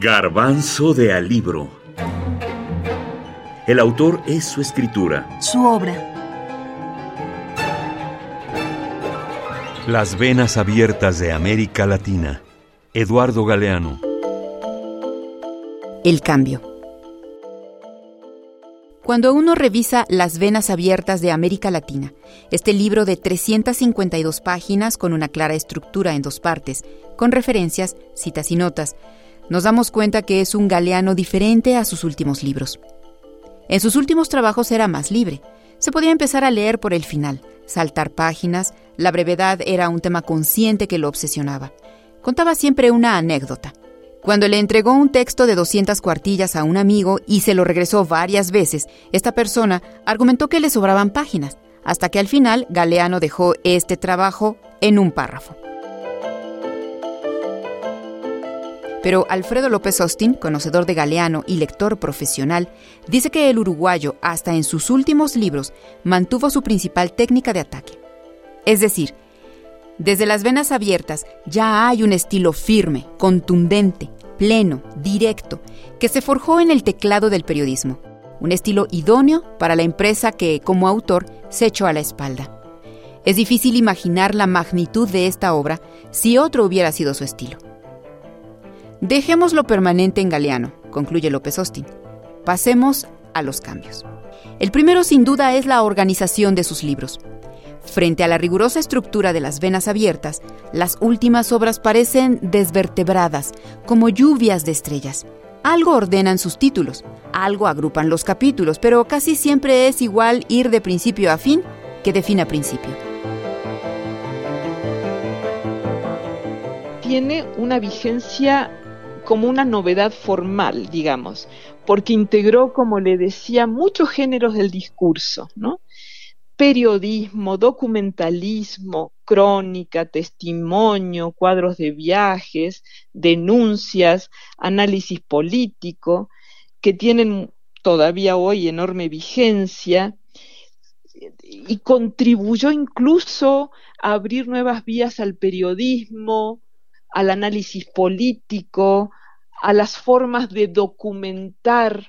Garbanzo de Alibro. El autor es su escritura. Su obra. Las venas abiertas de América Latina. Eduardo Galeano. El cambio. Cuando uno revisa Las venas abiertas de América Latina, este libro de 352 páginas con una clara estructura en dos partes, con referencias, citas y notas, nos damos cuenta que es un Galeano diferente a sus últimos libros. En sus últimos trabajos era más libre. Se podía empezar a leer por el final, saltar páginas, la brevedad era un tema consciente que lo obsesionaba. Contaba siempre una anécdota. Cuando le entregó un texto de 200 cuartillas a un amigo y se lo regresó varias veces, esta persona argumentó que le sobraban páginas, hasta que al final Galeano dejó este trabajo en un párrafo. Pero Alfredo López Austin, conocedor de Galeano y lector profesional, dice que el uruguayo, hasta en sus últimos libros, mantuvo su principal técnica de ataque. Es decir, desde las venas abiertas ya hay un estilo firme, contundente, pleno, directo, que se forjó en el teclado del periodismo. Un estilo idóneo para la empresa que, como autor, se echó a la espalda. Es difícil imaginar la magnitud de esta obra si otro hubiera sido su estilo. Dejemos lo permanente en Galeano, concluye López Austin. Pasemos a los cambios. El primero sin duda es la organización de sus libros. Frente a la rigurosa estructura de las venas abiertas, las últimas obras parecen desvertebradas, como lluvias de estrellas. Algo ordenan sus títulos, algo agrupan los capítulos, pero casi siempre es igual ir de principio a fin que de fin a principio. Tiene una vigencia como una novedad formal, digamos, porque integró, como le decía, muchos géneros del discurso, ¿no? Periodismo, documentalismo, crónica, testimonio, cuadros de viajes, denuncias, análisis político, que tienen todavía hoy enorme vigencia y contribuyó incluso a abrir nuevas vías al periodismo, al análisis político, a las formas de documentar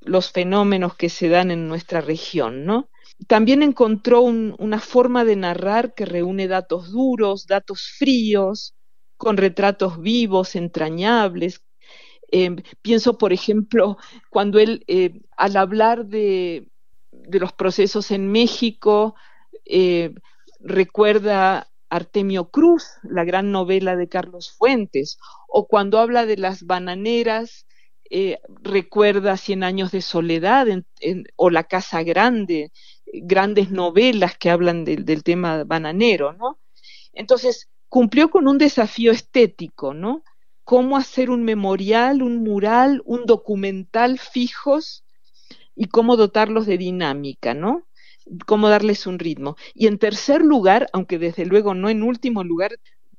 los fenómenos que se dan en nuestra región, ¿no? También encontró una forma de narrar que reúne datos duros, datos fríos, con retratos vivos, entrañables. Em, pienso, por ejemplo, cuando él, eh, al hablar de, los procesos en México, eh, recuerda Artemio Cruz, la gran novela de Carlos Fuentes, o cuando habla de las bananeras, eh, recuerda Cien años de soledad o La Casa Grande, grandes novelas que hablan del tema bananero, ¿no? Entonces, cumplió con un desafío estético, ¿no? Cómo hacer un memorial, un mural, un documental fijos y cómo dotarlos de dinámica, ¿no? Cómo darles un ritmo. Y en tercer lugar, aunque desde luego no en último lugar,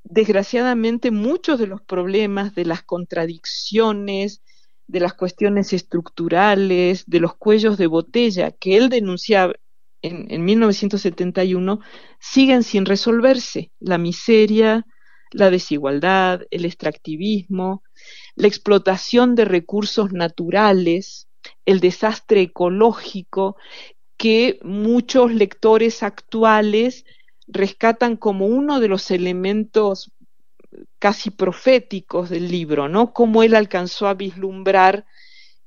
desgraciadamente muchos de los problemas, de las contradicciones, de las cuestiones estructurales, de los cuellos de botella que él denunciaba en, en 1971, siguen sin resolverse. La miseria, la desigualdad, el extractivismo, la explotación de recursos naturales, el desastre ecológico que muchos lectores actuales rescatan como uno de los elementos casi proféticos del libro, ¿no? Cómo él alcanzó a vislumbrar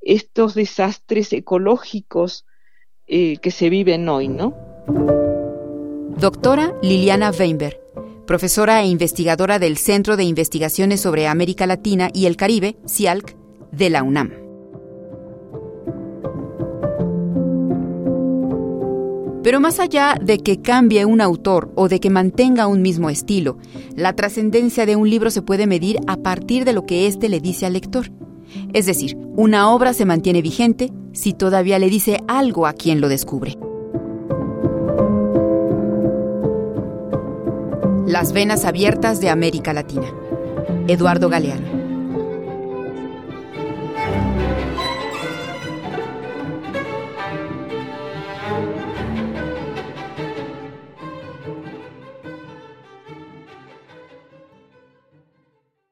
estos desastres ecológicos eh, que se viven hoy, ¿no? Doctora Liliana Weinberg, profesora e investigadora del Centro de Investigaciones sobre América Latina y el Caribe, CIALC, de la UNAM. Pero más allá de que cambie un autor o de que mantenga un mismo estilo, la trascendencia de un libro se puede medir a partir de lo que éste le dice al lector. Es decir, una obra se mantiene vigente si todavía le dice algo a quien lo descubre. Las venas abiertas de América Latina. Eduardo Galeano.